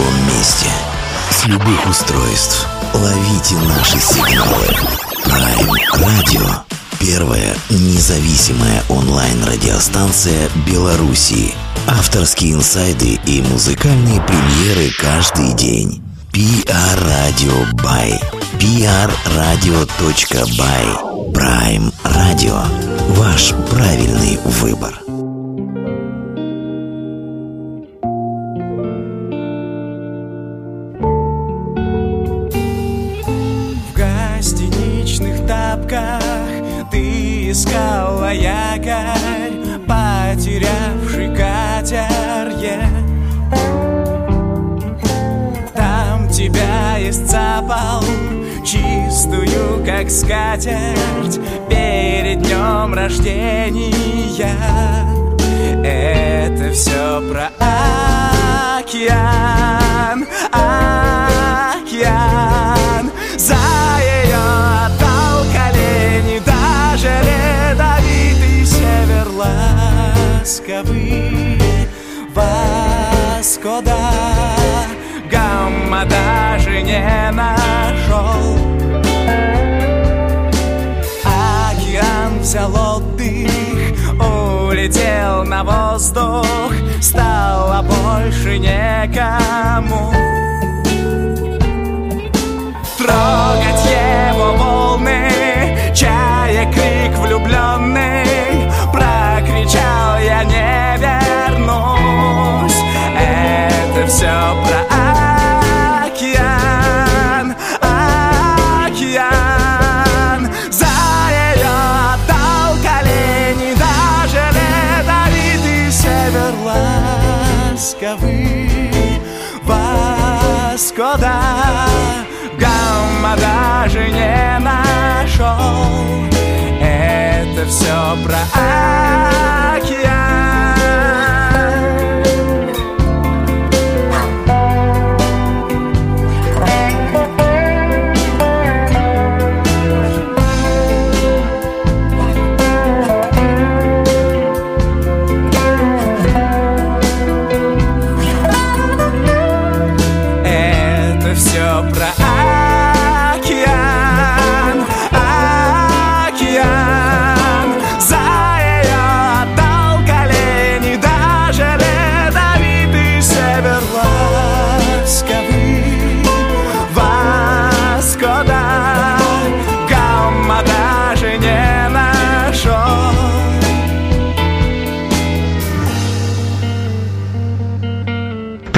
любом месте. С любых устройств. Ловите наши сигналы. Prime Radio. Первая независимая онлайн-радиостанция Белоруссии. Авторские инсайды и музыкальные премьеры каждый день. PR Radio by prradio.by Prime Radio. Ваш правильный выбор. Как скатерть, перед днем рождения. Это все про океан, океан. За ее отдал колени даже ледовитый север ласковый. Воскода гамма даже не нашел. Взял отдых, улетел на воздух, стало больше некому. Все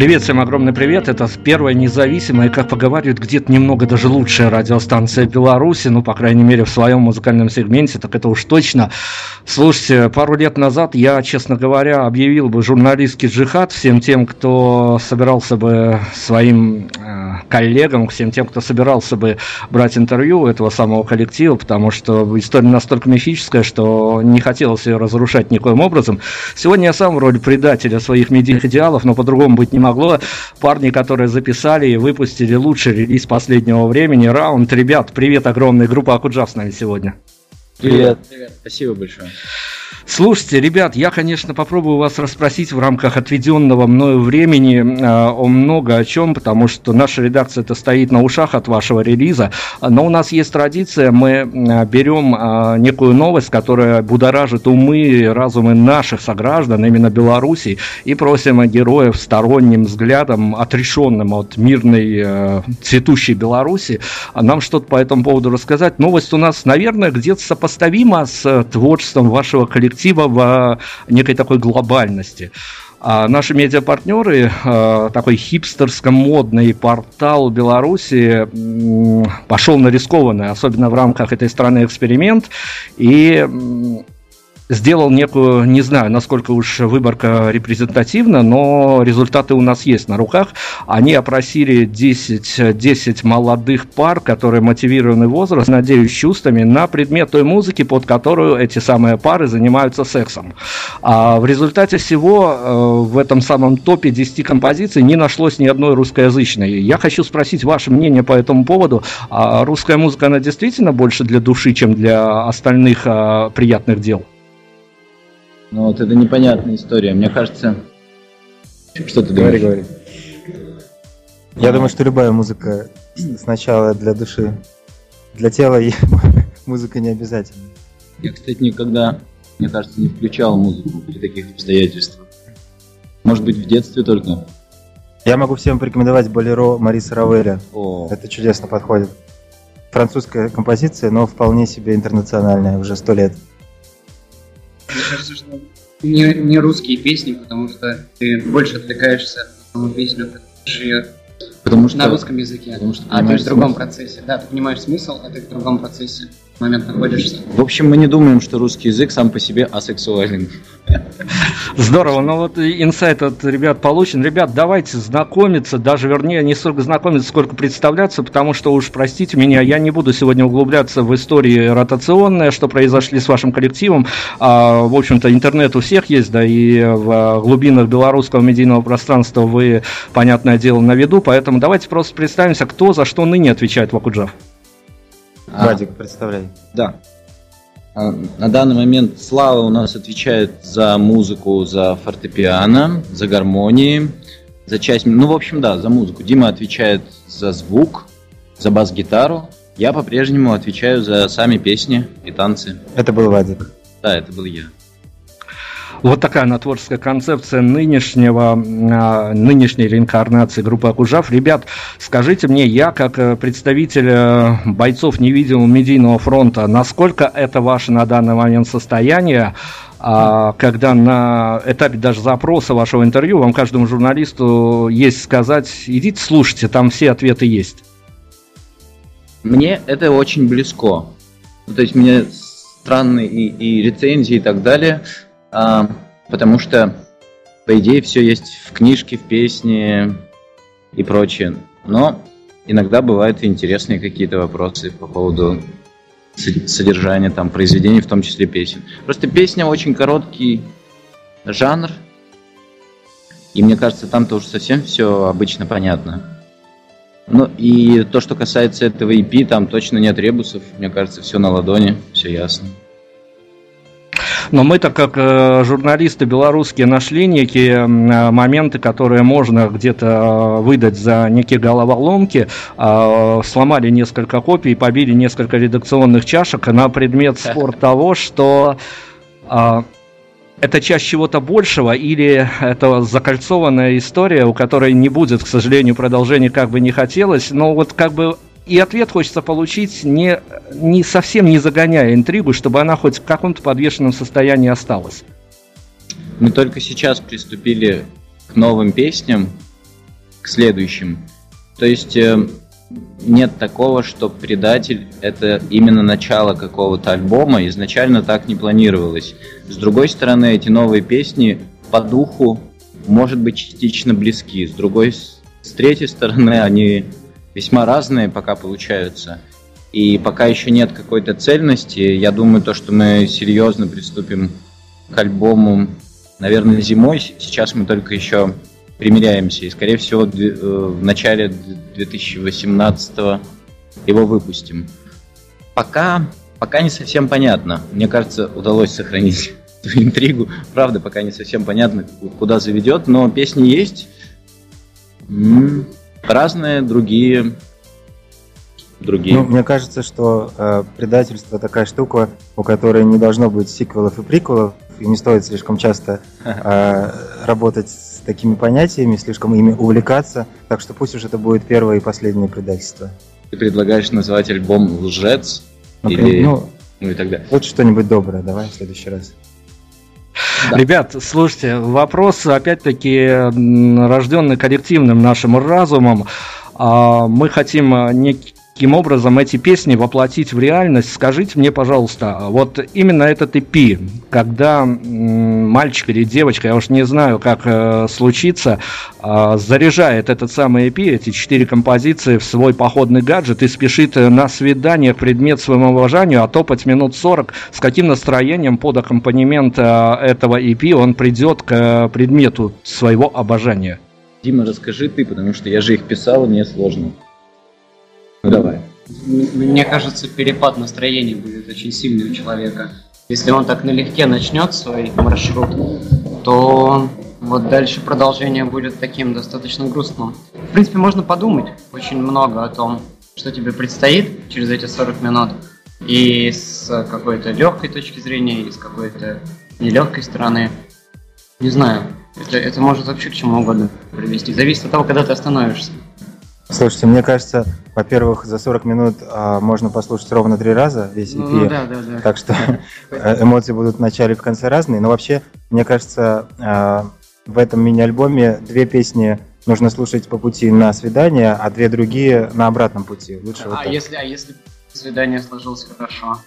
Привет, всем огромный привет. Это первая независимая, как поговаривают, где-то немного даже лучшая радиостанция Беларуси, ну, по крайней мере, в своем музыкальном сегменте, так это уж точно. Слушайте, пару лет назад я, честно говоря, объявил бы журналистский джихад всем тем, кто собирался бы своим э, коллегам, всем тем, кто собирался бы брать интервью у этого самого коллектива, потому что история настолько мифическая, что не хотелось ее разрушать никоим образом. Сегодня я сам в роли предателя своих медийных идеалов, но по-другому быть не могло. Парни, которые записали и выпустили лучший релиз последнего времени, раунд. Ребят, привет огромный, группа Акуджав с нами сегодня. Привет. Привет. Спасибо большое. Слушайте, ребят, я, конечно, попробую вас расспросить в рамках отведенного мною времени э, о много о чем, потому что наша редакция это стоит на ушах от вашего релиза. Но у нас есть традиция, мы э, берем э, некую новость, которая будоражит умы и разумы наших сограждан, именно Беларуси, и просим героев сторонним взглядом, отрешенным от мирной э, цветущей Беларуси, нам что-то по этому поводу рассказать. Новость у нас, наверное, где-то сопоставима с э, творчеством вашего коллектива в э, некой такой глобальности. А наши медиапартнеры, э, такой хипстерско-модный портал Беларуси, пошел на рискованный, особенно в рамках этой страны эксперимент, и сделал некую, не знаю, насколько уж выборка репрезентативна, но результаты у нас есть на руках. Они опросили 10, 10 молодых пар, которые мотивированы возраст, надеюсь, чувствами, на предмет той музыки, под которую эти самые пары занимаются сексом. А в результате всего э, в этом самом топе 10 композиций не нашлось ни одной русскоязычной. Я хочу спросить ваше мнение по этому поводу. А русская музыка, она действительно больше для души, чем для остальных а, приятных дел? Ну вот это непонятная история. Мне кажется... Что ты говоришь? говори. Я думаю, что любая музыка сначала для души. Для тела музыка не обязательно. Я, кстати, никогда, мне кажется, не включал музыку при таких обстоятельствах. Может быть, в детстве только. Я могу всем порекомендовать болеро Мариса Равеля. О, Это чудесно подходит. Французская композиция, но вполне себе интернациональная, уже сто лет. Мне кажется, что не, не русские песни, потому что ты больше отвлекаешься на саму песню, ты ее потому что... на русском языке. потому что а ты в другом смысл. процессе. Да, ты понимаешь смысл, а ты в другом процессе момент находишься. В общем, мы не думаем, что русский язык сам по себе асексуален. Здорово, ну вот инсайт от ребят получен. Ребят, давайте знакомиться, даже вернее не столько знакомиться, сколько представляться, потому что уж простите меня, я не буду сегодня углубляться в истории ротационные, что произошли с вашим коллективом. А, в общем-то, интернет у всех есть, да, и в глубинах белорусского медийного пространства вы, понятное дело, на виду, поэтому давайте просто представимся, кто за что ныне отвечает в Акуджав. А, Вадик, представляй. Да. А, На данный момент Слава у нас отвечает за музыку, за фортепиано, за гармонии, за часть... Ну, в общем, да, за музыку. Дима отвечает за звук, за бас-гитару. Я по-прежнему отвечаю за сами песни и танцы. Это был Вадик. Да, это был я. Вот такая она творческая концепция нынешнего, а, нынешней реинкарнации группы Акужав. Ребят, скажите мне, я как э, представитель э, бойцов невидимого медийного фронта, насколько это ваше на данный момент состояние, а, когда на этапе даже запроса вашего интервью вам каждому журналисту есть сказать, идите слушайте, там все ответы есть. Мне это очень близко. Ну, то есть мне странны и, и рецензии и так далее, а, потому что, по идее, все есть в книжке, в песне и прочее. Но иногда бывают интересные какие-то вопросы по поводу со- содержания там произведений, в том числе песен. Просто песня очень короткий жанр, и мне кажется, там-то уж совсем все обычно понятно. Ну и то, что касается этого EP, там точно нет ребусов. Мне кажется, все на ладони, все ясно. Но мы-то, как э, журналисты белорусские, нашли некие э, моменты, которые можно где-то э, выдать за некие головоломки. Э, сломали несколько копий, побили несколько редакционных чашек на предмет спор того, что э, это часть чего-то большего или это закольцованная история, у которой не будет, к сожалению, продолжения, как бы не хотелось. Но вот как бы и ответ хочется получить не, не совсем не загоняя интригу, чтобы она хоть в каком-то подвешенном состоянии осталась. Мы только сейчас приступили к новым песням, к следующим. То есть э, нет такого, что предатель это именно начало какого-то альбома. Изначально так не планировалось. С другой стороны, эти новые песни по духу, может быть, частично близки. С другой, с третьей стороны, они весьма разные пока получаются. И пока еще нет какой-то цельности, я думаю, то, что мы серьезно приступим к альбому, наверное, зимой. Сейчас мы только еще примеряемся. И, скорее всего, э, в начале д- 2018 его выпустим. Пока, пока не совсем понятно. Мне кажется, удалось сохранить эту интригу. Правда, пока не совсем понятно, куда заведет, но песни есть. Разные, другие. Другие. Ну, мне кажется, что э, предательство такая штука, у которой не должно быть сиквелов и приквелов, и не стоит слишком часто э, работать с такими понятиями, слишком ими увлекаться. Так что пусть уж это будет первое и последнее предательство. Ты предлагаешь назвать альбом «Лжец» Ну, или... ну, Ну и так далее. лучше что-нибудь доброе, давай в следующий раз. Да. Ребят, слушайте, вопрос, опять-таки, рожденный коллективным нашим разумом. А, Мы хотим а, неким образом эти песни воплотить в реальность. Скажите мне, пожалуйста, вот именно этот EP, когда мальчик или девочка, я уж не знаю, как э, случится, а, заряжает этот самый EP, эти четыре композиции в свой походный гаджет и спешит э, на свидание предмет своему обожанию, а топать минут 40, с каким настроением под аккомпанемент э, этого EP он придет к э, предмету своего обожания. Дима, расскажи ты, потому что я же их писал, и мне сложно. Ну давай. Мне кажется, перепад настроения будет очень сильный у человека. Если он так налегке начнет свой маршрут, то вот дальше продолжение будет таким достаточно грустным. В принципе, можно подумать очень много о том, что тебе предстоит через эти 40 минут. И с какой-то легкой точки зрения, и с какой-то нелегкой стороны. Не знаю, это, это может вообще к чему угодно привести. Зависит от того, когда ты остановишься. Слушайте, мне кажется, во-первых, за 40 минут а, можно послушать ровно три раза весь EP. Ну, да, да, да. Так что э, эмоции будут в начале и в конце разные. Но вообще, мне кажется, а, в этом мини-альбоме две песни нужно слушать по пути на свидание, а две другие на обратном пути. Лучше вот А так. если, а если свидание сложилось хорошо?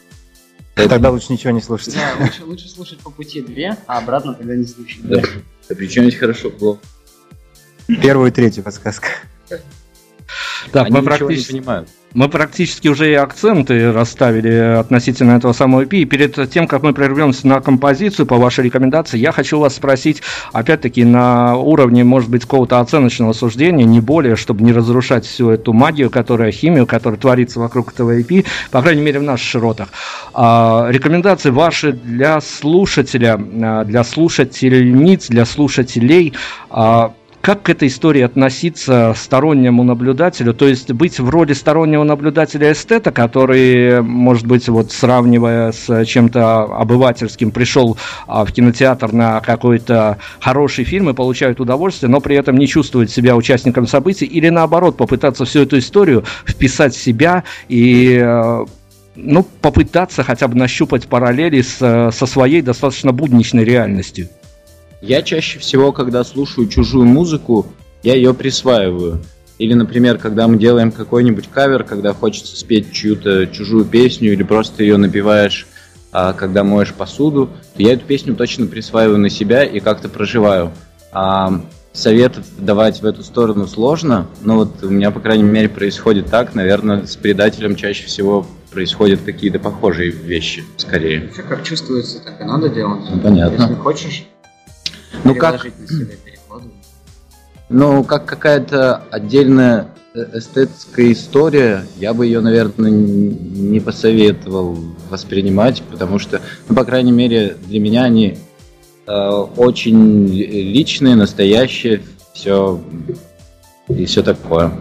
Тогда лучше ничего не слушать. Да, лучше, лучше слушать по пути две, а обратно тогда не слушать. Да. Да при чем здесь хорошо, плохо? Первую и третью подсказка. Так, Они мы ничего не практически, понимают. мы практически уже и акценты расставили относительно этого самого EP. И перед тем, как мы прервемся на композицию по вашей рекомендации, я хочу вас спросить, опять-таки, на уровне, может быть, какого-то оценочного суждения, не более, чтобы не разрушать всю эту магию, которая, химию, которая творится вокруг этого EP, по крайней мере, в наших широтах. А, рекомендации ваши для слушателя, а, для слушательниц, для слушателей, а, как к этой истории относиться стороннему наблюдателю? То есть быть в роли стороннего наблюдателя эстета, который, может быть, вот сравнивая с чем-то обывательским, пришел а, в кинотеатр на какой-то хороший фильм и получает удовольствие, но при этом не чувствует себя участником событий, или наоборот, попытаться всю эту историю вписать в себя и э, ну, попытаться хотя бы нащупать параллели с, со своей достаточно будничной реальностью. Я чаще всего, когда слушаю чужую музыку, я ее присваиваю. Или, например, когда мы делаем какой-нибудь кавер, когда хочется спеть чью-то чужую песню, или просто ее напиваешь, а, когда моешь посуду, то я эту песню точно присваиваю на себя и как-то проживаю. А, советов давать в эту сторону сложно, но вот у меня, по крайней мере, происходит так. Наверное, с предателем чаще всего происходят какие-то похожие вещи, скорее. Вообще, как чувствуется, так и надо делать. Ну, понятно. Если хочешь, Ну как. Ну, как какая-то отдельная э, эстетская история, я бы ее, наверное, не посоветовал воспринимать, потому что, ну, по крайней мере, для меня они э, очень ли- личные, настоящие, все и все такое.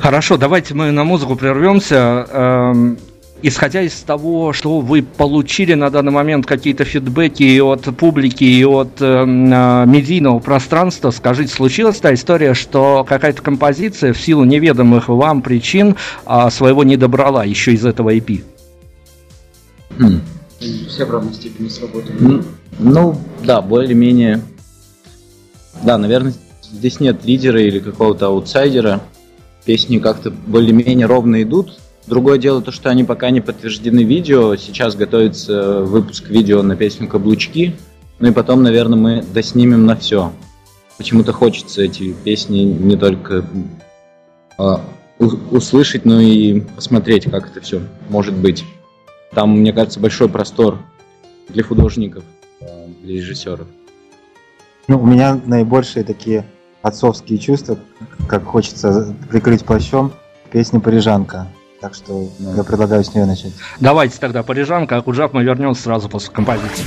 Хорошо, давайте мы на музыку прервемся. Исходя из того, что вы получили на данный момент какие-то фидбэки и от публики, и от эм, э, медийного пространства, скажите, случилась та история, что какая-то композиция в силу неведомых вам причин а, своего не добрала еще из этого EP? хм. Все в равной степени сработали. Ну, да, более-менее. Да, наверное, здесь нет лидера или какого-то аутсайдера. Песни как-то более-менее ровно идут. Другое дело то, что они пока не подтверждены видео. Сейчас готовится выпуск видео на песню «Каблучки». Ну и потом, наверное, мы доснимем на все. Почему-то хочется эти песни не только у- услышать, но и посмотреть, как это все может быть. Там, мне кажется, большой простор для художников, а, для режиссеров. Ну, у меня наибольшие такие отцовские чувства, как хочется прикрыть плащом, песня «Парижанка». Так что Да. я предлагаю с нее начать. Давайте тогда парижанка, а Куджав мы вернемся сразу после композиции.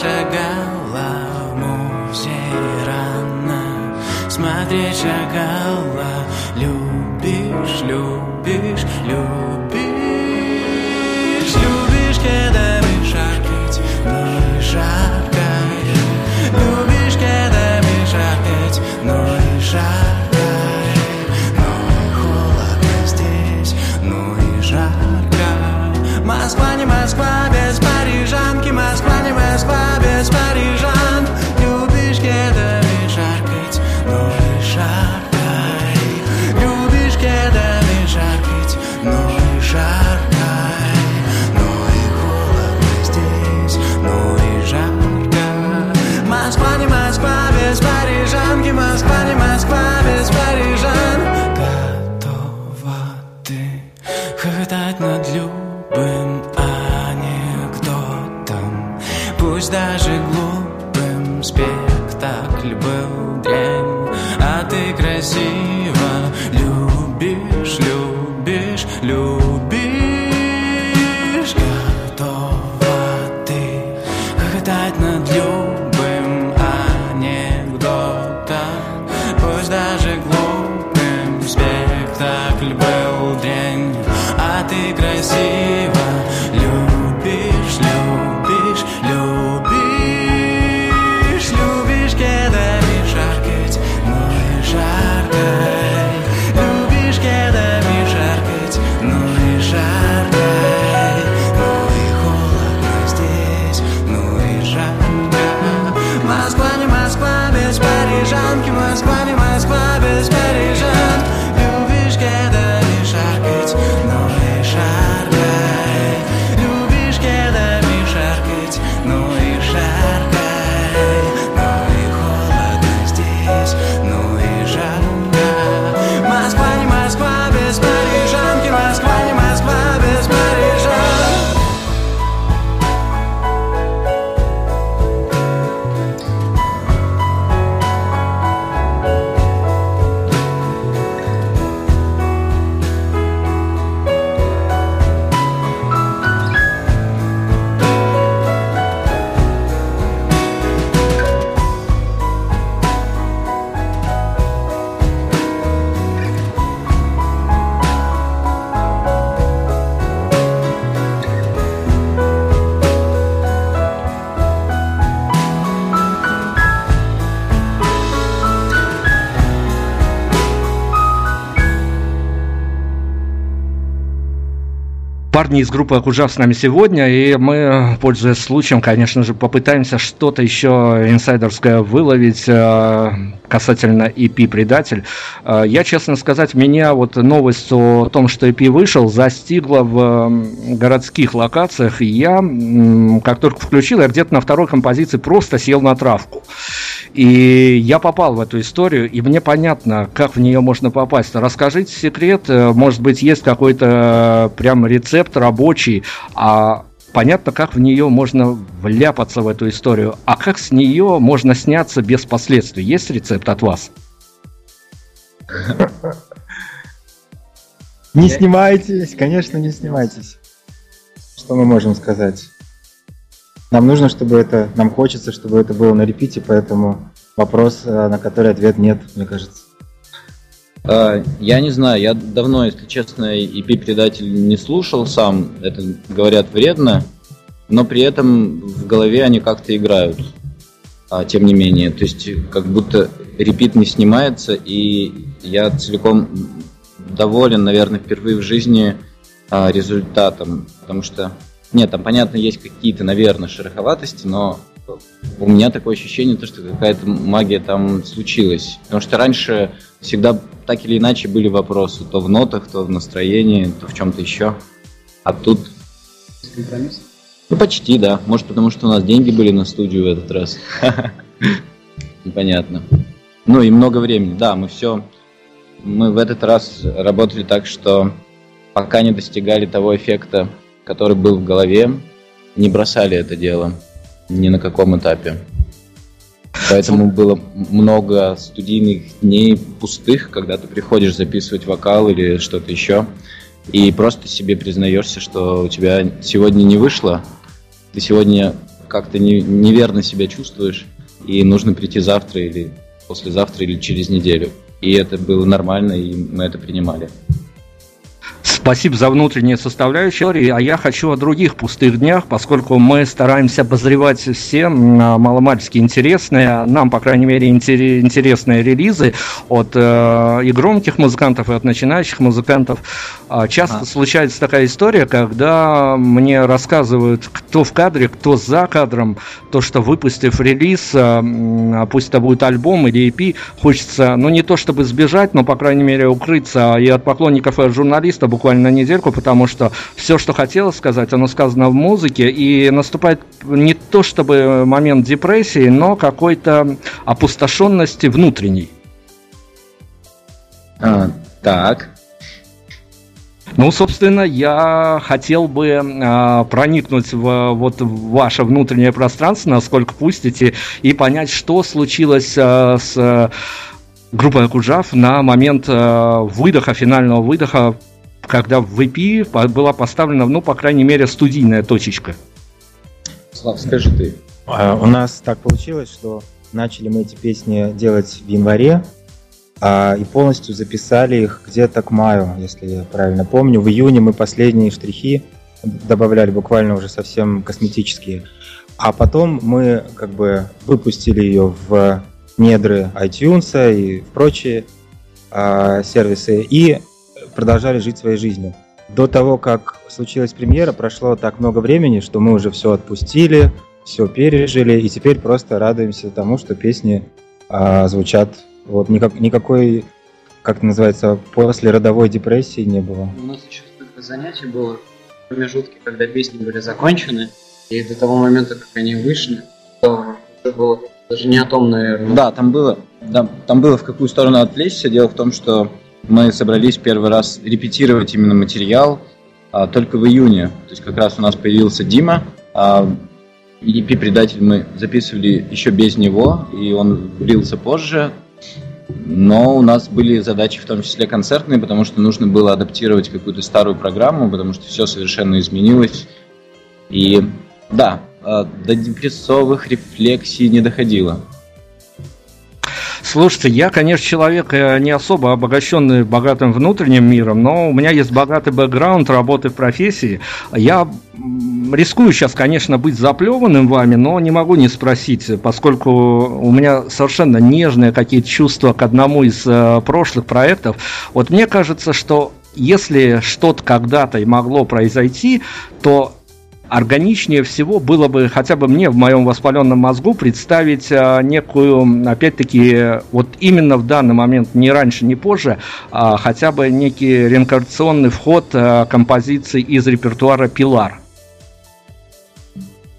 И Парни из группы Акуджав с нами сегодня, и мы, пользуясь случаем, конечно же, попытаемся что-то еще инсайдерское выловить э, касательно EP «Предатель». Э, Я, честно сказать, меня вот новость о том, что EP вышел, застигла в городских локациях, и я, как только включил, я где-то на второй композиции просто сел на травку. И я попал в эту историю, и мне понятно, как в нее можно попасть. Расскажите секрет, э, может быть, есть какой-то прям рецепт рабочий, а понятно, как в нее можно вляпаться в эту историю, а как с нее можно сняться без последствий. Есть рецепт от вас? Не снимайтесь, конечно, не снимайтесь. Что мы можем сказать? Нам нужно, чтобы это, нам хочется, чтобы это было на репите, поэтому вопрос, э, на который ответ нет, мне кажется. А, Я не знаю, я давно, если честно, EP предатель не слушал сам. Это говорят вредно, но при этом в голове они как-то играют. А, тем не менее, то есть как будто репит не снимается, и я целиком доволен, наверное, впервые в жизни а, результатом, потому что нет, там понятно есть какие-то, наверное, шероховатости, но у меня такое ощущение, то, что какая-то магия там случилась. Потому что раньше всегда так или иначе были вопросы. То в нотах, то в настроении, то в чем-то еще. А тут... Компромисс? Ну, почти, да. Может, потому что у нас деньги были на студию в этот раз. Непонятно. Ну и много времени. Да, мы все... Мы в этот раз работали так, что пока не достигали того эффекта, который был в голове, не бросали это дело ни на каком этапе. Поэтому было много студийных дней пустых, когда ты приходишь записывать вокал или что-то еще, и просто себе признаешься, что у тебя сегодня не вышло, ты сегодня как-то не- неверно себя чувствуешь, и нужно прийти завтра или послезавтра или через неделю. И это было нормально, и мы это принимали. Спасибо за внутренние составляющие, а я хочу о других пустых днях, поскольку мы стараемся обозревать все маломальски интересные, нам, по крайней мере, интере- интересные релизы от э, и громких музыкантов, и от начинающих музыкантов. А, Часто А. случается такая история, когда мне рассказывают, кто в кадре, кто за кадром, то, что выпустив релиз, м, а пусть это будет альбом или EP, хочется, ну не то чтобы сбежать, но, по крайней мере, укрыться и от поклонников, и от журналиста буквально на недельку, потому что все, что хотелось сказать, оно сказано в музыке, и наступает не то чтобы момент депрессии, но какой-то опустошенности внутренней. А, так. Ну, собственно, я хотел бы э, проникнуть в вот в ваше внутреннее пространство, насколько пустите, и понять, что случилось э, с группой Акуджав на момент э, выдоха, финального выдоха, когда в EP была поставлена, ну, по крайней мере, студийная точечка. Слав, скажи ты. А, у нас так получилось, что начали мы эти песни делать в январе, а, и полностью записали их где-то к маю, если я правильно помню. В июне мы последние штрихи добавляли, буквально уже совсем косметические. А потом мы как бы выпустили ее в недры iTunes и в прочие а, сервисы и продолжали жить своей жизнью. До того, как случилась премьера, прошло так много времени, что мы уже все отпустили, все пережили, и теперь просто радуемся тому, что песни а, звучат. Вот никак, никакой, как это называется, после родовой депрессии не было. У нас еще столько занятий было в промежутке, когда песни были закончены, и до того момента, как они вышли, то уже было даже не о том, наверное. Да, там было, да, там было в какую сторону отвлечься. Дело в том, что мы собрались первый раз репетировать именно материал а, только в июне. То есть как раз у нас появился Дима, а, EP-предатель мы записывали еще без него, и он влился позже. Но у нас были задачи в том числе концертные, потому что нужно было адаптировать какую-то старую программу, потому что все совершенно изменилось. И да, а, до депрессовых рефлексий не доходило. Слушайте, я, конечно, человек э, не особо обогащенный богатым внутренним миром, но у меня есть богатый бэкграунд работы в профессии. Я рискую сейчас, конечно, быть заплеванным вами, но не могу не спросить, поскольку у меня совершенно нежные какие-то чувства к одному из э, прошлых проектов. Вот мне кажется, что если что-то когда-то и могло произойти, то органичнее всего было бы хотя бы мне в моем воспаленном мозгу представить а, некую, опять-таки, вот именно в данный момент, не раньше, не позже, а, хотя бы некий реинкарнационный вход а, композиций из репертуара «Пилар».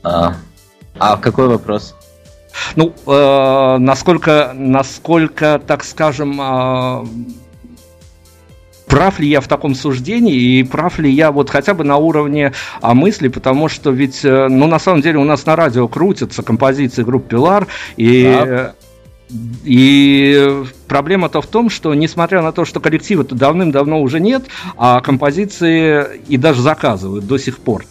А, а какой вопрос? Ну, э, насколько, насколько, так скажем, э, прав ли я в таком суждении и прав ли я вот хотя бы на уровне а, мысли, потому что ведь, э, ну, на самом деле у нас на радио крутятся композиции группы Пилар, и... Да. И проблема-то в том, что несмотря на то, что коллектива-то давным-давно уже нет, а композиции и даже заказывают до сих пор.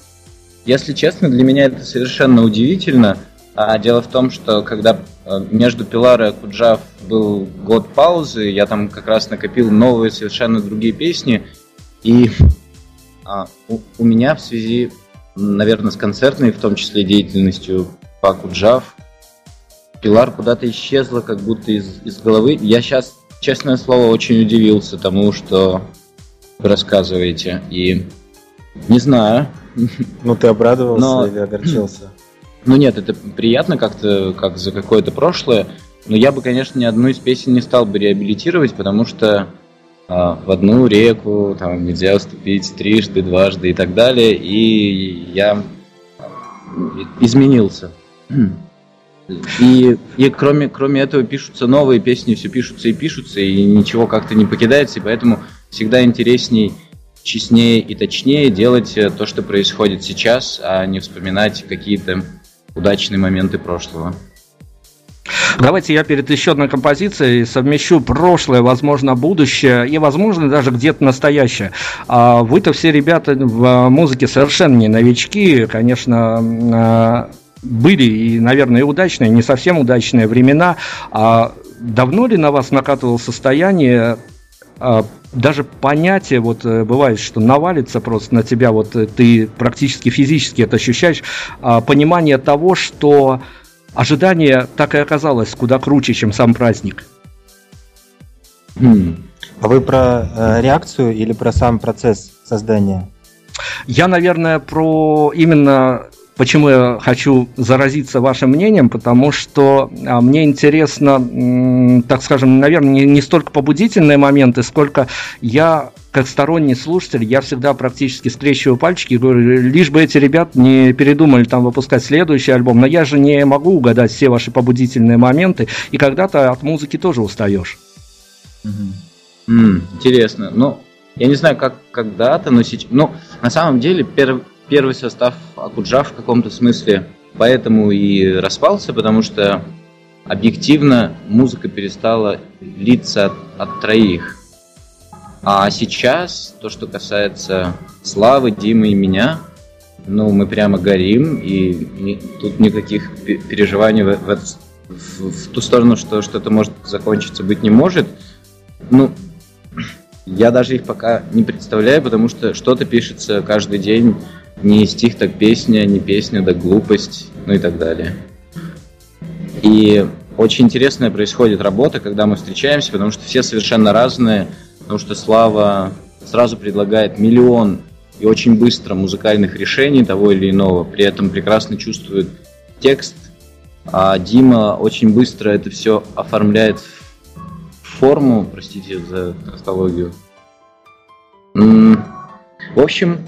Если честно, для меня это совершенно удивительно. А дело в том, что когда э, между Пилар и Акуджав был год паузы, я там как раз накопил новые, совершенно другие песни. И а, у, у меня в связи, наверное, с концертной, в том числе деятельностью по Куджав, Пилар куда-то исчезла, как будто из, из головы. Я сейчас, честное слово, очень удивился тому, что вы рассказываете. И не знаю. Ну, ты обрадовался Но... или огорчился? Ну нет, это приятно как-то, как за какое-то прошлое. Но я бы, конечно, ни одну из песен не стал бы реабилитировать, потому что а, в одну реку там нельзя уступить трижды, дважды и так далее. И я изменился. И, и кроме, кроме этого пишутся новые песни, все пишутся и пишутся, и ничего как-то не покидается, и поэтому всегда интересней, честнее и точнее делать э, то, что происходит сейчас, а не вспоминать какие-то удачные моменты прошлого. Давайте я перед еще одной композицией совмещу прошлое, возможно, будущее и, возможно, даже где-то настоящее. А вы-то все ребята в музыке совершенно не новички, конечно, а, были и, наверное, и удачные, не совсем удачные времена. А давно ли на вас накатывало состояние а, даже понятие, вот э, бывает, что навалится просто на тебя, вот э, ты практически физически это ощущаешь, понимание того, что ожидание так и оказалось куда круче, чем сам праздник. А вы про э, реакцию или про сам процесс создания? Я, наверное, про именно Почему я хочу заразиться вашим мнением? Потому что а, мне интересно, так скажем, наверное, не, не столько побудительные моменты, сколько я как сторонний слушатель, я всегда практически скрещиваю пальчики и говорю, лишь бы эти ребята не передумали там выпускать следующий альбом, но я же не могу угадать все ваши побудительные моменты, и когда-то от музыки тоже устаешь. Mm, интересно. Ну, Я не знаю, как когда-то, но сейчас... Ну, на самом деле, перв, первый состав Акуджа в каком-то смысле поэтому и распался, потому что объективно музыка перестала литься от, от троих. А сейчас, то, что касается Славы, Димы и меня, ну, мы прямо горим, и не, тут никаких переживаний в, в, в, в ту сторону, что что-то может закончиться, быть не может. Ну, я даже их пока не представляю, потому что что-то пишется каждый день, не стих, так песня, не песня, так глупость, ну и так далее. И очень интересная происходит работа, когда мы встречаемся, потому что все совершенно разные, потому что Слава сразу предлагает миллион и очень быстро музыкальных решений того или иного, при этом прекрасно чувствует текст, а Дима очень быстро это все оформляет в форму, простите за тавтологию. В общем,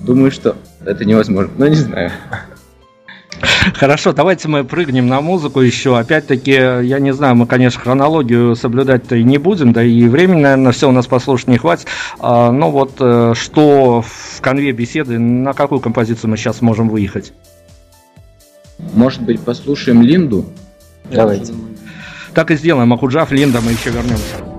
думаю, что это невозможно, но не знаю. Хорошо, давайте мы прыгнем на музыку еще. Опять-таки, я не знаю, мы, конечно, хронологию соблюдать-то и не будем, да и времени, наверное, все у нас послушать не хватит. А, но вот э, что в конве беседы, на какую композицию мы сейчас можем выехать? Может быть, послушаем Линду? Давайте. Так и сделаем. Акуджав, Линда, мы еще вернемся.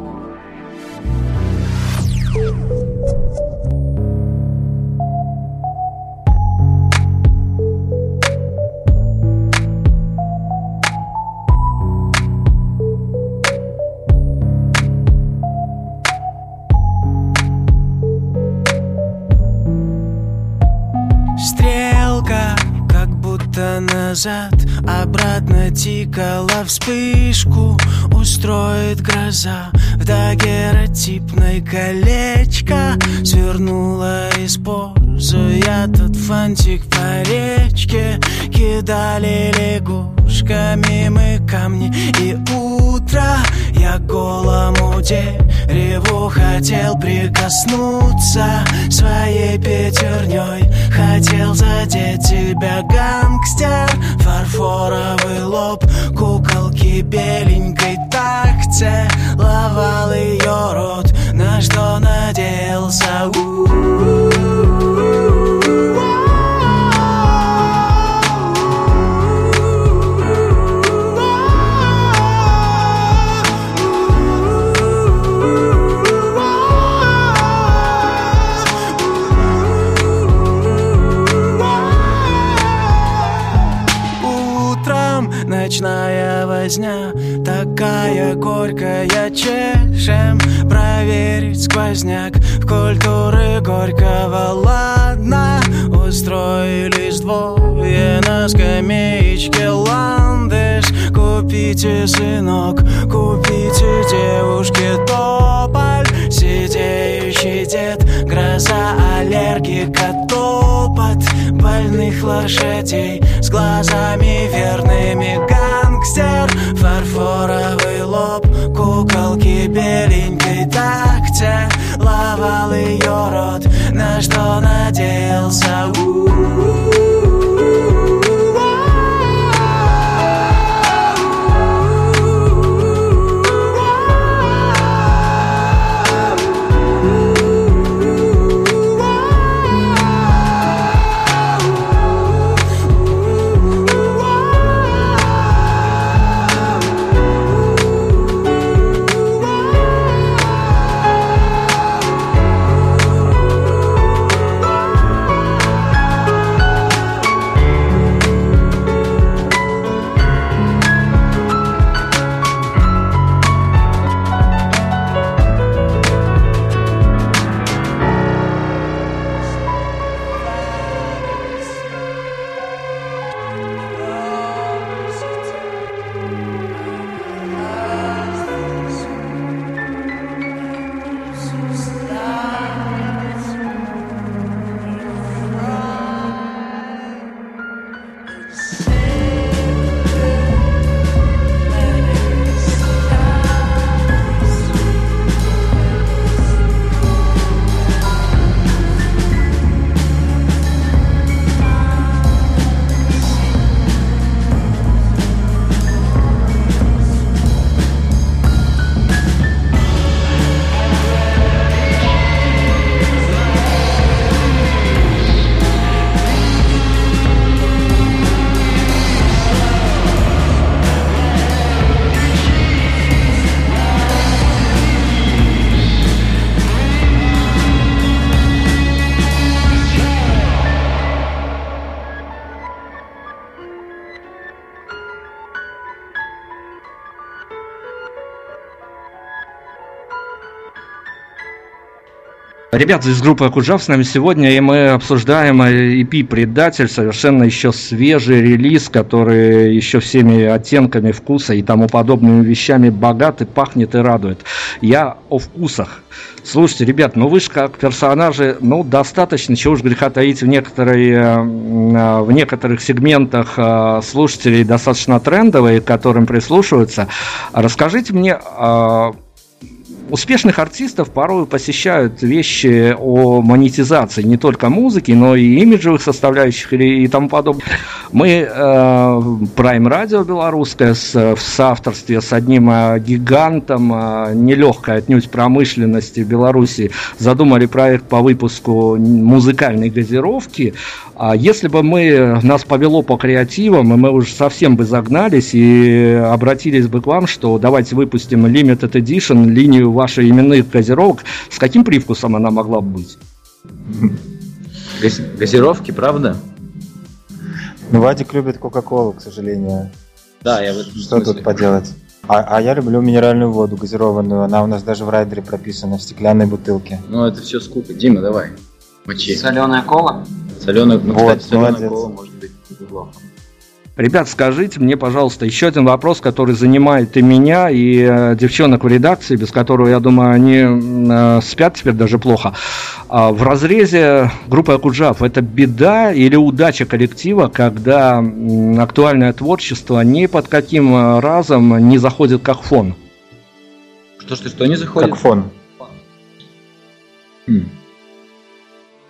Назад. Обратно тикала вспышку. Устроит гроза. В дагеротипной колечко. Свернула, используя тот фантик по речке. Кидали лягушками мы камни. И утро я голому дереву Хотел прикоснуться своей пятерней. Хотел задеть тебя, гангстер Фарфоровый лоб куколки беленькой Так целовал ее рот На что надеялся. У-у-у. Такая горькая чешем Проверить сквозняк В культуры горького. Ладно Устроились двое на скамеечке. Ландыш Купите, сынок, купите девушке тополь. Сидеющий дед, гроза аллергика Топот больных лошадей С глазами верными. Гангстер Фарфоровый беленькой такте Ловал ее рот, на что надеялся У-у-у. Ребята из группы Акуджав с нами сегодня, и мы обсуждаем EP «Предатель», совершенно еще свежий релиз, который еще всеми оттенками вкуса и тому подобными вещами богат и пахнет и радует. Я о вкусах. Слушайте, ребят, ну вы же как персонажи, ну достаточно, чего уж греха таить в, некоторые, э, в некоторых сегментах э, слушателей достаточно трендовые, к которым прислушиваются. Расскажите мне, э, успешных артистов порой посещают вещи о монетизации не только музыки, но и имиджевых составляющих и, и тому подобное. Мы э, Prime Radio белорусское с, в соавторстве с одним э, гигантом э, нелегкой отнюдь промышленности Беларуси задумали проект по выпуску музыкальной газировки. А если бы мы нас повело по креативам, и мы уже совсем бы загнались и обратились бы к вам, что давайте выпустим Limited Edition, линию ваших именных газировок, с каким привкусом она могла бы быть? Газировки, правда? Ну, Вадик любит Кока-Колу, к сожалению. Да, я в этом Что смысле. тут поделать? А, а я люблю минеральную воду газированную. Она у нас даже в райдере прописана в стеклянной бутылке. Ну, это все скупо. Дима, давай. Мочи. Соленая кола. Соленая, ну, Вот, кстати, соленая молодец. кола может быть неплохо. Ребят, скажите мне, пожалуйста, еще один вопрос, который занимает и меня, и э, девчонок в редакции, без которого, я думаю, они э, спят теперь даже плохо. А в разрезе группы Акуджав это беда или удача коллектива, когда актуальное творчество ни под каким э, разом не заходит как фон? Что, что, что не заходит? Как фон. Хм.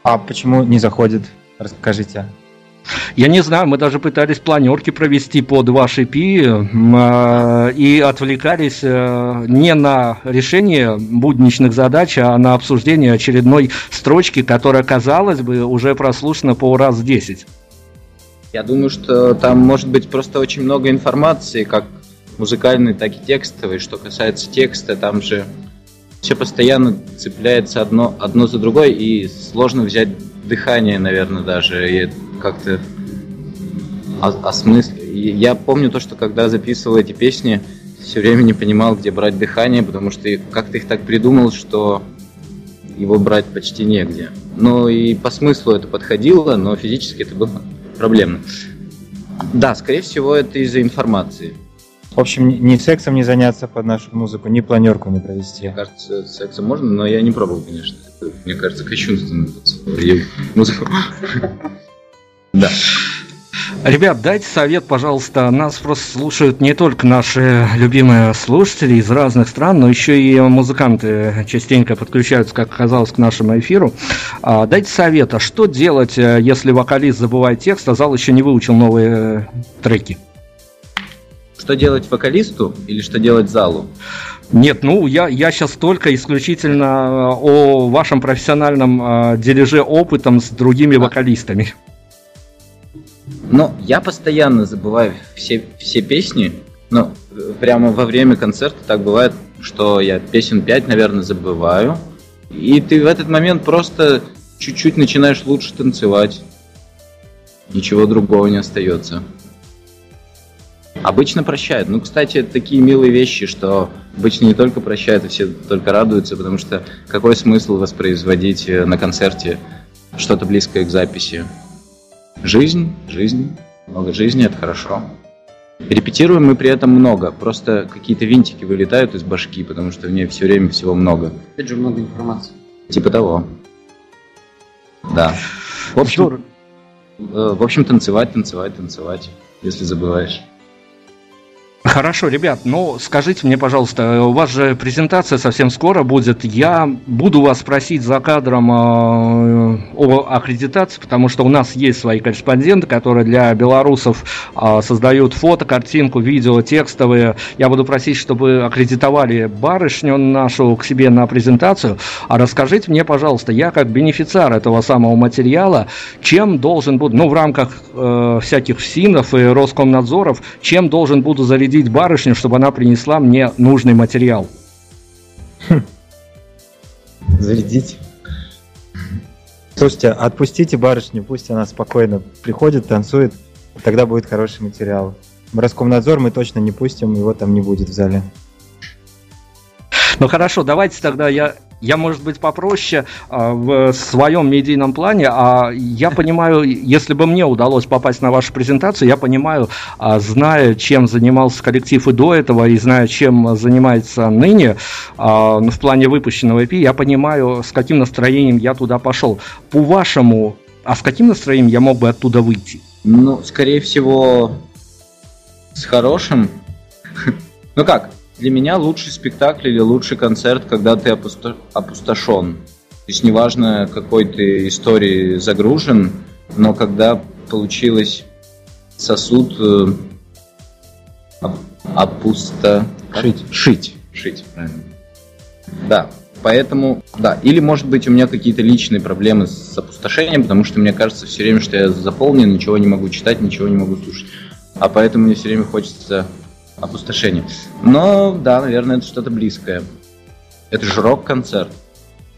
А почему не заходит? Расскажите. Я не знаю, мы даже пытались планерки провести под ваш EP м, э, и отвлекались э, не на решение будничных задач, а на обсуждение очередной строчки, которая, казалось бы, уже прослушана по раз в 10. Я думаю, что там может быть просто очень много информации, как музыкальной, так и текстовой. Что касается текста, там же все постоянно цепляется одно, одно за другое, и сложно взять дыхание, наверное, даже, и как-то осмыслить. Я помню то, что когда записывал эти песни, все время не понимал, где брать дыхание, потому что как-то их так придумал, что его брать почти негде. Ну и по смыслу это подходило, но физически это было проблемно. Да, скорее всего, это из-за информации. В общем, ни- сексом не заняться под нашу музыку, ни планерку не провести. Мне кажется, сексом можно, но я не пробовал, конечно. Мне кажется, кощунственно. Музыку. Да. Ребят, дайте совет, пожалуйста. Нас просто слушают не только наши любимые слушатели из разных стран, но еще и музыканты частенько подключаются, как оказалось, к нашему эфиру. А, Дайте совет, а что делать, э, если вокалист забывает текст, а зал еще не выучил новые э, треки? Что делать вокалисту или что делать залу? Нет, ну я, я сейчас только исключительно э, о вашем профессиональном э, дележе опытом с другими вокалистами. Но я постоянно забываю все, все песни. Ну, э, прямо во время концерта так бывает, что я песен 5, наверное, забываю. И ты в этот момент просто чуть-чуть начинаешь лучше танцевать. Ничего другого не остается. Обычно прощают. Ну, кстати, это такие милые вещи, что обычно не только прощают, а все только радуются, потому что какой смысл воспроизводить э, на концерте что-то близкое к записи? Жизнь, жизнь, много жизни, это хорошо. Репетируем мы при этом много, просто какие-то винтики вылетают из башки, потому что в ней все время всего много. Опять же, много информации. Типа того. Да. В общем, э, в общем, танцевать, танцевать, танцевать, если забываешь. Хорошо, ребят, ну скажите мне, пожалуйста, у вас же презентация совсем скоро будет. Я буду вас просить за кадром э, о аккредитации, потому что у нас есть свои корреспонденты, которые для белорусов э, создают фото, картинку, видео, текстовые. Я буду просить, чтобы аккредитовали барышню нашу к себе на презентацию. А расскажите мне, пожалуйста, я как бенефициар этого самого материала, чем должен буду, ну в рамках э, всяких ФСИНов и Роскомнадзоров, чем должен буду зарядить барышню, чтобы она принесла мне нужный материал. Зарядить. Слушайте, отпустите барышню, пусть она спокойно приходит, танцует, тогда будет хороший материал. Роскомнадзор мы точно не пустим, его там не будет в зале. Ну хорошо, давайте тогда я, я, может быть, попроще а, в своем медийном плане, а я понимаю, если бы мне удалось попасть на вашу презентацию, я понимаю, а, зная, чем занимался коллектив и до этого, и зная, чем занимается ныне, а, ну, в плане выпущенного EP, я понимаю, с каким настроением я туда пошел. По вашему, а с каким настроением я мог бы оттуда выйти? Ну, скорее всего, с хорошим. Ну как, для меня лучший спектакль или лучший концерт, когда ты опусто... опустошен. То есть неважно, какой ты истории загружен, но когда получилось сосуд э, опусто... Шить. Шить. Шить, правильно. Да, поэтому, да, или может быть у меня какие-то личные проблемы с опустошением, потому что мне кажется все время, что я заполнен, ничего не могу читать, ничего не могу слушать. А поэтому мне все время хочется опустошение. Но да, наверное, это что-то близкое. Это же рок-концерт.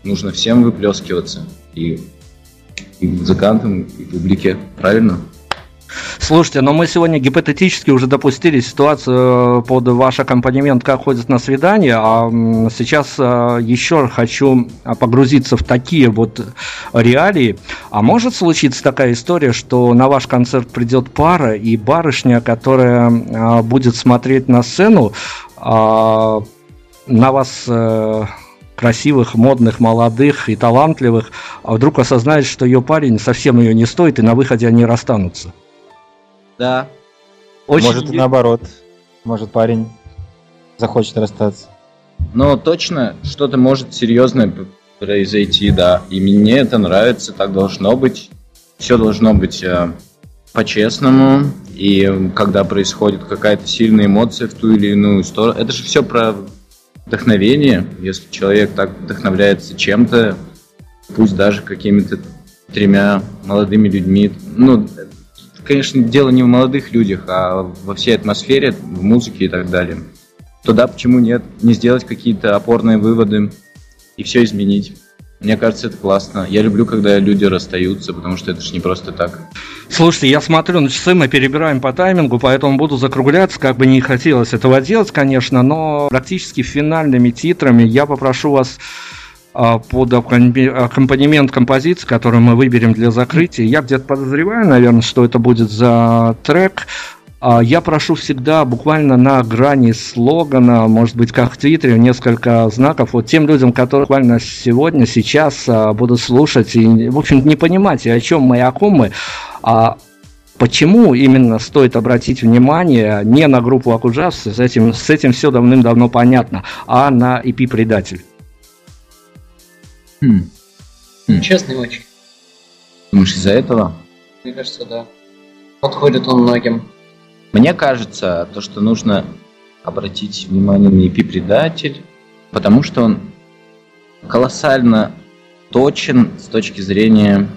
Нужно всем выплескиваться. И, и музыкантам, и публике. Правильно? Слушайте, но мы сегодня гипотетически уже допустили ситуацию под ваш аккомпанемент, как ходят на свидание, а сейчас э, еще хочу погрузиться в такие вот реалии. А может случиться такая история, что на ваш концерт придет пара и барышня, которая э, будет смотреть на сцену, а, на вас э, красивых, модных, молодых и талантливых, а вдруг осознает, что ее парень совсем ее не стоит, и на выходе они расстанутся. Да. Очень Может и наоборот. Может парень захочет расстаться. Но точно что-то может серьезное произойти, да. И мне это нравится, так должно быть. Все должно быть э, по-честному. И когда происходит какая-то сильная эмоция в ту или иную сторону, это же все про вдохновение. Если человек так вдохновляется чем-то, пусть даже какими-то тремя молодыми людьми, ну, конечно, дело не в молодых людях, а во всей атмосфере, в музыке и так далее. Туда почему нет? Не сделать какие-то опорные выводы и все изменить. Мне кажется, это классно. Я люблю, когда люди расстаются, потому что это же не просто так. Слушайте, я смотрю на часы, мы перебираем по таймингу, поэтому буду закругляться, как бы не хотелось этого делать, конечно, но практически финальными титрами я попрошу вас под аккомпанемент композиции, которую мы выберем для закрытия. Я где-то подозреваю, наверное, что это будет за трек. А, я прошу всегда буквально на грани слогана, может быть, как в Твиттере, несколько знаков. Вот тем людям, которые буквально сегодня, сейчас а, будут слушать и, в общем не понимать, о чем мы и о ком мы, а Почему именно стоит обратить внимание не на группу Акуджас, с этим, с этим все давным-давно понятно, а на EP «Предатель»? Хм. Хм. Честный очень. Думаешь, из-за этого? Мне кажется, да. Подходит он многим. Мне кажется, то, что нужно обратить внимание на EP «Предатель», потому что он колоссально точен с точки зрения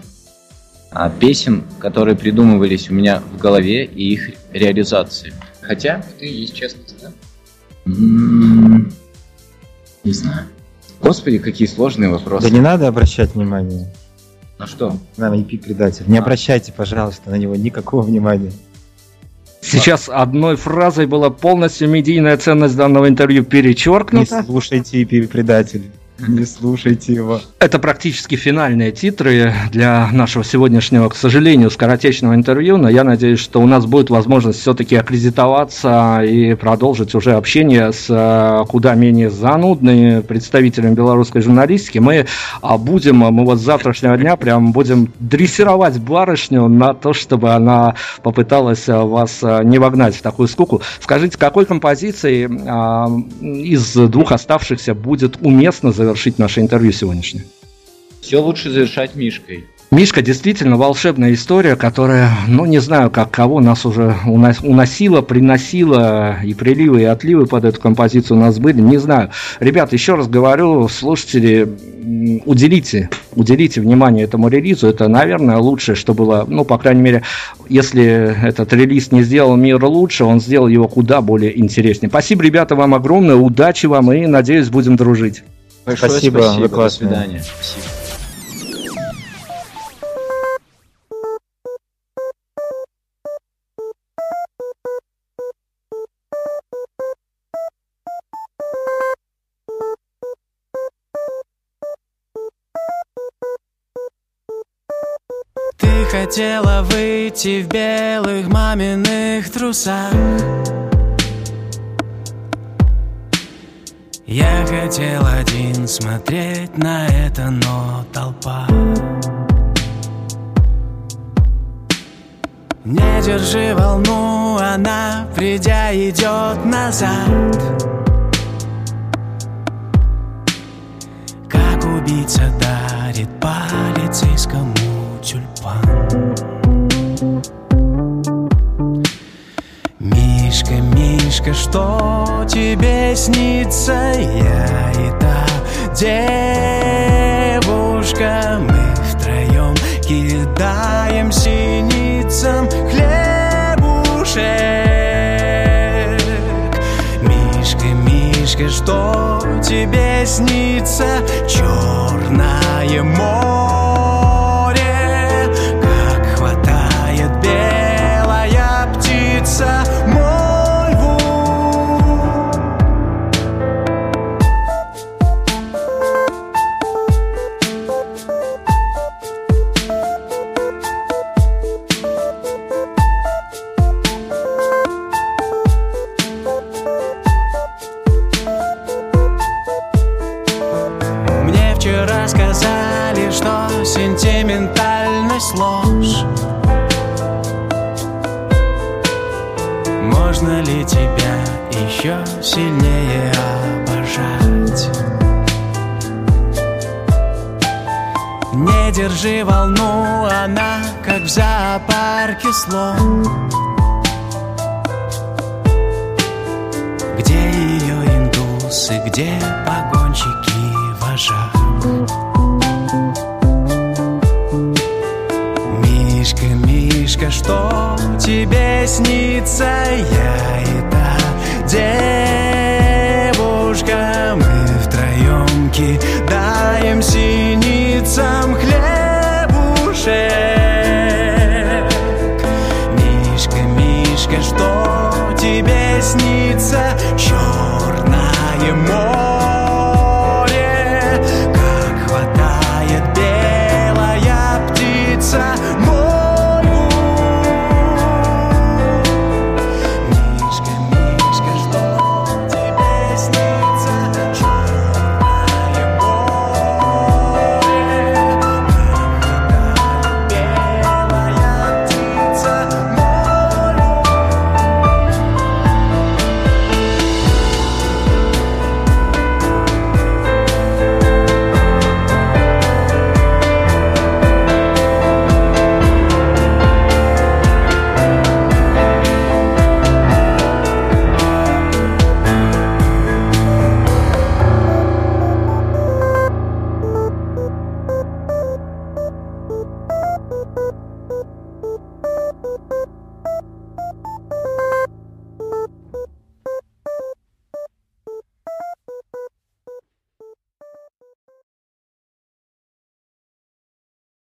а, песен, которые придумывались у меня в голове и их реализации. Хотя... Ты есть честность, да? М-м-м, не знаю. Господи, какие сложные вопросы. Да не надо обращать внимание. На что? На IP предатель. Не а. обращайте, пожалуйста, на него никакого внимания. Сейчас одной фразой была полностью медийная ценность данного интервью перечеркнута. Не слушайте IP предатель. Не слушайте его. Это практически финальные титры для нашего сегодняшнего, к сожалению, скоротечного интервью, но я надеюсь, что у нас будет возможность все-таки аккредитоваться и продолжить уже общение с э, куда менее занудными представителями белорусской журналистики. Мы а, будем, мы вот с завтрашнего дня прям будем дрессировать барышню на то, чтобы она попыталась э, вас э, не вогнать в такую скуку. Скажите, какой композицией из двух оставшихся будет уместно завершить завершить наше интервью сегодняшнее? Все лучше завершать Мишкой. Мишка действительно волшебная история, которая, ну не знаю, как кого нас уже уносила, приносила, и приливы, и отливы под эту композицию у нас были, не знаю. Ребят, еще раз говорю, слушатели, уделите, уделите внимание этому релизу, это, наверное, лучшее, что было, ну, по крайней мере, если этот релиз не сделал мир лучше, он сделал его куда более интереснее. Спасибо, ребята, вам огромное, удачи вам и, надеюсь, будем дружить. Большое спасибо, спасибо. До свидания. Спасибо. Ты хотела выйти в белых маминых трусах Я хотел один смотреть на это, но толпа. Не держи волну, она, придя, идет назад. Как убийца дарит полицейскому тюльпан Мишка, что тебе снится? Я и та девушка Мы втроем кидаем синицам хлебушек Мишка, Мишка, что тебе снится? Черное море втроем кидаем